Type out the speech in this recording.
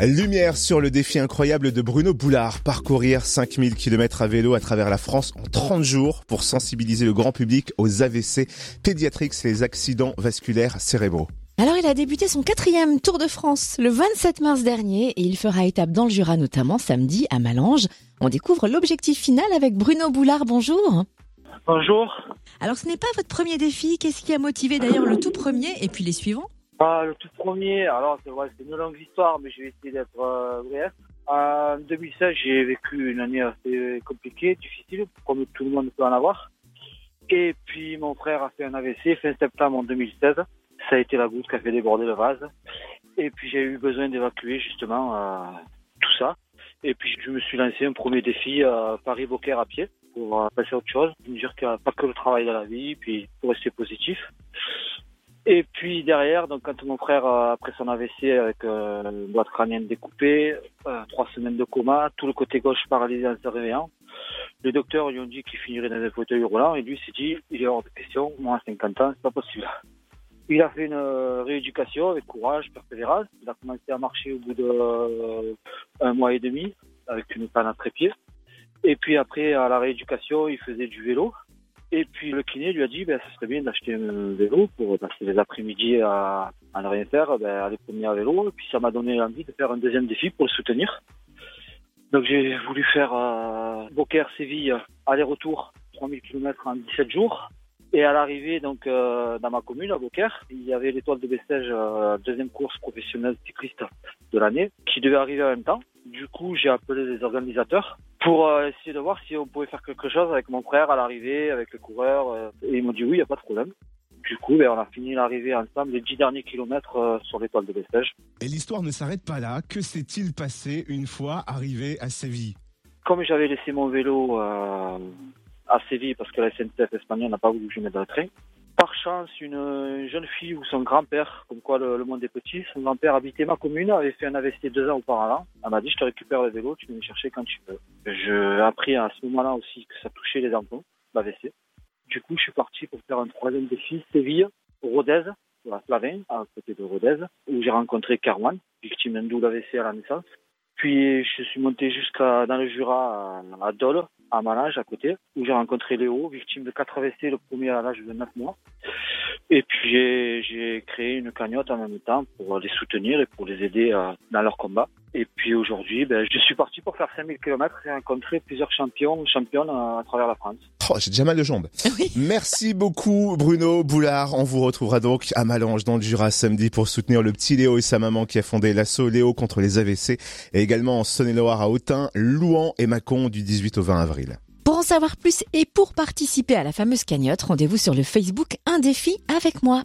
Lumière sur le défi incroyable de Bruno Boulard, parcourir 5000 km à vélo à travers la France en 30 jours pour sensibiliser le grand public aux AVC pédiatriques, les accidents vasculaires cérébraux. Alors il a débuté son quatrième Tour de France le 27 mars dernier et il fera étape dans le Jura notamment samedi à Malange. On découvre l'objectif final avec Bruno Boulard. Bonjour. Bonjour. Alors ce n'est pas votre premier défi. Qu'est-ce qui a motivé d'ailleurs le tout premier et puis les suivants? Ah, Le tout premier, alors c'est vrai, c'est une longue histoire, mais je vais essayer d'être euh, bref. En 2016, j'ai vécu une année assez compliquée, difficile, comme tout le monde peut en avoir. Et puis mon frère a fait un AVC fin septembre en 2016. Ça a été la goutte qui a fait déborder le vase. Et puis j'ai eu besoin d'évacuer justement euh, tout ça. Et puis je me suis lancé un premier défi à Paris-Beaucaire à pied pour euh, passer à autre chose, me dire qu'il n'y a pas que le travail dans la vie, puis pour rester positif. Et puis derrière, donc quand mon frère, euh, après son AVC avec euh, une boîte crânienne découpée, euh, trois semaines de coma, tout le côté gauche paralysé en se réveillant, les docteurs lui ont dit qu'il finirait dans un fauteuil roulant et lui s'est dit, il est hors de question, moi à 50 ans, c'est pas possible. Il a fait une rééducation avec courage, persévérance. Il a commencé à marcher au bout de un mois et demi avec une panne à trépied. Et puis après, à la rééducation, il faisait du vélo. Et puis le kiné lui a dit, ben, ça serait bien d'acheter un vélo pour passer les après-midi à, à, ne rien faire, ben, aller promener à vélo. Et puis ça m'a donné envie de faire un deuxième défi pour le soutenir. Donc j'ai voulu faire euh, Beaucaire-Séville, aller-retour, 3000 km en 17 jours. Et à l'arrivée, donc euh, dans ma commune, à Beaucaire, il y avait l'étoile de Bessèges, euh, deuxième course professionnelle cycliste de l'année, qui devait arriver en même temps. Du coup, j'ai appelé les organisateurs pour euh, essayer de voir si on pouvait faire quelque chose avec mon frère à l'arrivée, avec le coureur. Euh, et ils m'ont dit oui, il n'y a pas de problème. Du coup, ben, on a fini l'arrivée ensemble les dix derniers kilomètres euh, sur l'étoile de Bessèges. Et l'histoire ne s'arrête pas là. Que s'est-il passé une fois arrivé à Séville? Comme j'avais laissé mon vélo à Séville parce que la SNCF espagnole n'a pas voulu que je mette le train, par chance, une jeune fille ou son grand-père, comme quoi le, monde est petit, son grand-père habitait ma commune, avait fait un AVC deux ans auparavant. Elle m'a dit, je te récupère le vélo, tu viens me chercher quand tu veux. J'ai appris à ce moment-là aussi que ça touchait les enfants, l'AVC. Du coup, je suis parti pour faire un troisième défi, Séville, Rodez, la Slavin, à côté de Rodez, où j'ai rencontré Carwan, victime d'un double AVC à la naissance. Puis je suis monté jusqu'à dans le Jura à Dole, à Malange à côté, où j'ai rencontré Léo, victime de 4 AVC, le premier à l'âge de 9 mois. Et puis j'ai créé une cagnotte en même temps pour les soutenir et pour les aider euh, dans leur combat. Et puis aujourd'hui, ben, je suis parti pour faire 5000 km et rencontrer plusieurs champions, championnes à, travers la France. Oh, j'ai déjà mal de jambes. Merci beaucoup Bruno Boulard. On vous retrouvera donc à Malange dans le Jura samedi pour soutenir le petit Léo et sa maman qui a fondé l'assaut Léo contre les AVC et également en Saône-et-Loire à Autun, Louan et Mâcon du 18 au 20 avril. Pour en savoir plus et pour participer à la fameuse cagnotte, rendez-vous sur le Facebook Un défi avec moi.